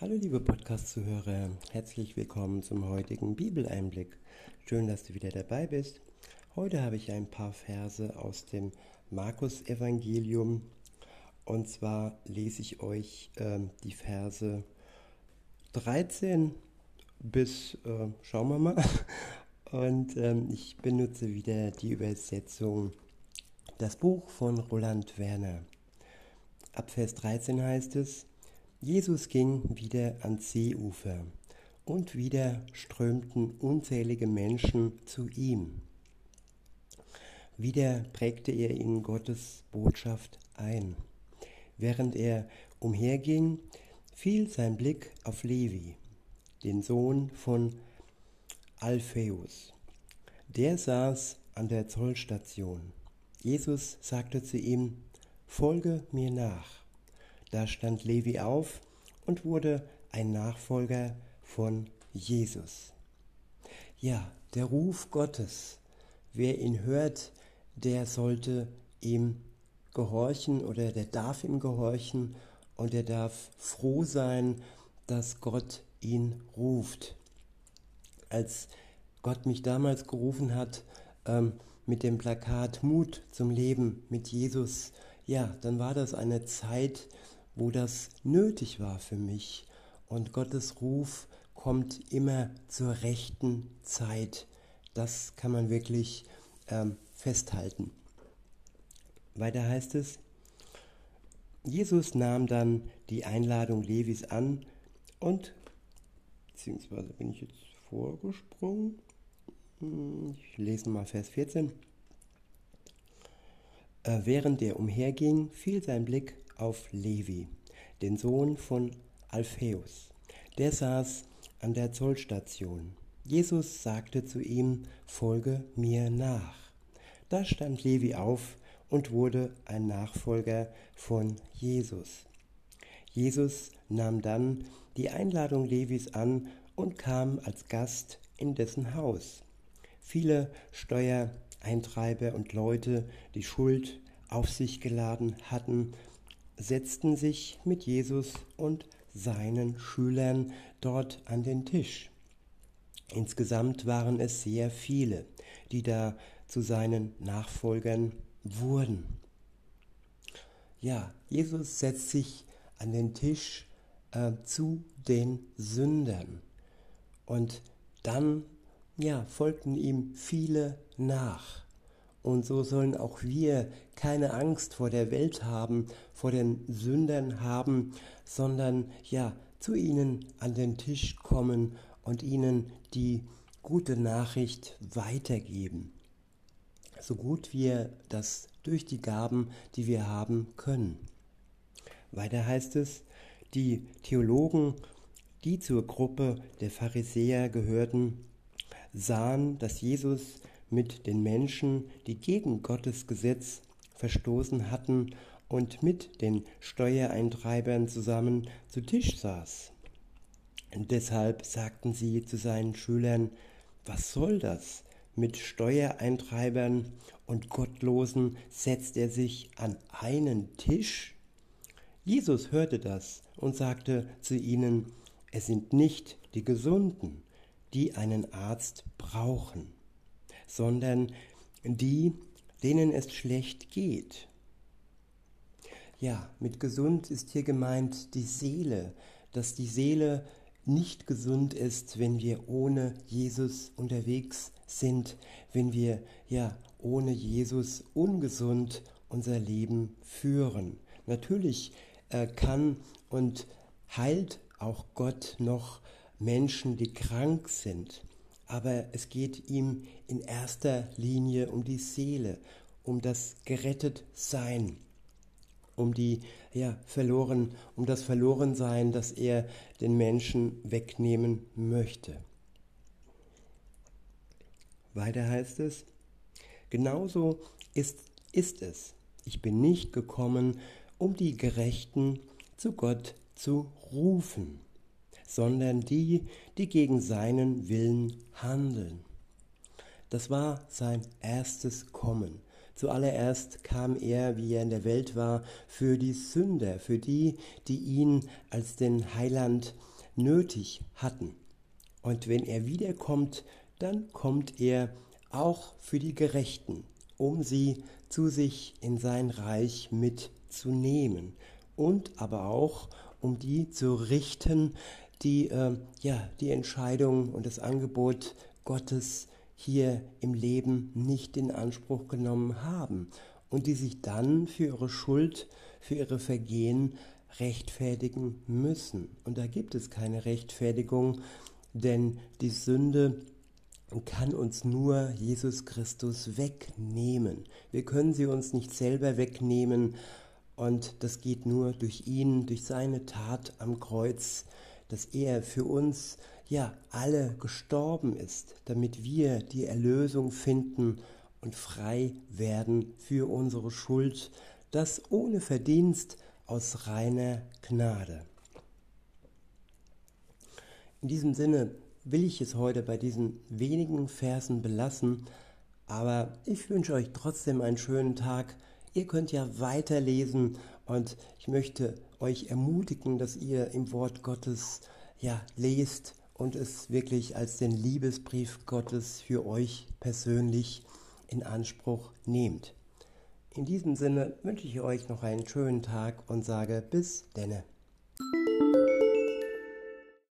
Hallo liebe Podcast-Zuhörer, herzlich willkommen zum heutigen Bibeleinblick. Schön, dass du wieder dabei bist. Heute habe ich ein paar Verse aus dem Markus-Evangelium und zwar lese ich euch äh, die Verse 13 bis, äh, schauen wir mal, und ähm, ich benutze wieder die Übersetzung, das Buch von Roland Werner. Ab Vers 13 heißt es, Jesus ging wieder ans Seeufer, und wieder strömten unzählige Menschen zu ihm. Wieder prägte er ihnen Gottes Botschaft ein. Während er umherging, fiel sein Blick auf Levi, den Sohn von Alpheus. Der saß an der Zollstation. Jesus sagte zu ihm, Folge mir nach. Da stand Levi auf und wurde ein Nachfolger von Jesus. Ja, der Ruf Gottes, wer ihn hört, der sollte ihm gehorchen oder der darf ihm gehorchen und er darf froh sein, dass Gott ihn ruft. Als Gott mich damals gerufen hat ähm, mit dem Plakat Mut zum Leben mit Jesus, ja, dann war das eine Zeit, wo das nötig war für mich. Und Gottes Ruf kommt immer zur rechten Zeit. Das kann man wirklich ähm, festhalten. Weiter heißt es, Jesus nahm dann die Einladung Levis an und, beziehungsweise bin ich jetzt vorgesprungen, hm, ich lese mal Vers 14. Äh, während er umherging, fiel sein Blick auf Levi, den Sohn von Alpheus. Der saß an der Zollstation. Jesus sagte zu ihm, folge mir nach. Da stand Levi auf und wurde ein Nachfolger von Jesus. Jesus nahm dann die Einladung Levis an und kam als Gast in dessen Haus. Viele Steuereintreiber und Leute, die Schuld auf sich geladen hatten, setzten sich mit Jesus und seinen Schülern dort an den Tisch. Insgesamt waren es sehr viele, die da zu seinen Nachfolgern wurden. Ja, Jesus setzt sich an den Tisch äh, zu den Sündern. Und dann ja, folgten ihm viele nach. Und so sollen auch wir keine Angst vor der Welt haben, vor den Sündern haben, sondern ja, zu ihnen an den Tisch kommen und ihnen die gute Nachricht weitergeben. So gut wir das durch die Gaben, die wir haben können. Weiter heißt es, die Theologen, die zur Gruppe der Pharisäer gehörten, sahen, dass Jesus mit den Menschen, die gegen Gottes Gesetz verstoßen hatten und mit den Steuereintreibern zusammen zu Tisch saß. Und deshalb sagten sie zu seinen Schülern, was soll das? Mit Steuereintreibern und Gottlosen setzt er sich an einen Tisch? Jesus hörte das und sagte zu ihnen, es sind nicht die Gesunden, die einen Arzt brauchen, sondern die, denen es schlecht geht. Ja, mit gesund ist hier gemeint die Seele, dass die Seele nicht gesund ist, wenn wir ohne Jesus unterwegs sind, wenn wir ja ohne Jesus ungesund unser Leben führen. Natürlich äh, kann und heilt auch Gott noch Menschen, die krank sind. Aber es geht ihm in erster Linie um die Seele, um das Gerettetsein, um die ja verloren, um das Verlorensein, das er den Menschen wegnehmen möchte. Weiter heißt es: Genauso ist, ist es. Ich bin nicht gekommen, um die Gerechten zu Gott zu rufen sondern die, die gegen seinen Willen handeln. Das war sein erstes Kommen, Zuallererst kam er, wie er in der Welt war, für die Sünder, für die, die ihn als den Heiland nötig hatten. Und wenn er wiederkommt, dann kommt er auch für die Gerechten, um sie zu sich in sein Reich mitzunehmen und aber auch um die zu richten, die äh, ja die Entscheidung und das Angebot Gottes hier im Leben nicht in Anspruch genommen haben und die sich dann für ihre Schuld, für ihre Vergehen rechtfertigen müssen. Und da gibt es keine Rechtfertigung, denn die Sünde kann uns nur Jesus Christus wegnehmen. Wir können sie uns nicht selber wegnehmen und das geht nur durch ihn, durch seine Tat am Kreuz, dass er für uns ja alle gestorben ist, damit wir die Erlösung finden und frei werden für unsere Schuld, das ohne Verdienst aus reiner Gnade. In diesem Sinne will ich es heute bei diesen wenigen Versen belassen, aber ich wünsche euch trotzdem einen schönen Tag. Ihr könnt ja weiterlesen und ich möchte euch ermutigen, dass ihr im Wort Gottes ja lest und es wirklich als den Liebesbrief Gottes für euch persönlich in Anspruch nehmt. In diesem Sinne wünsche ich euch noch einen schönen Tag und sage bis denne.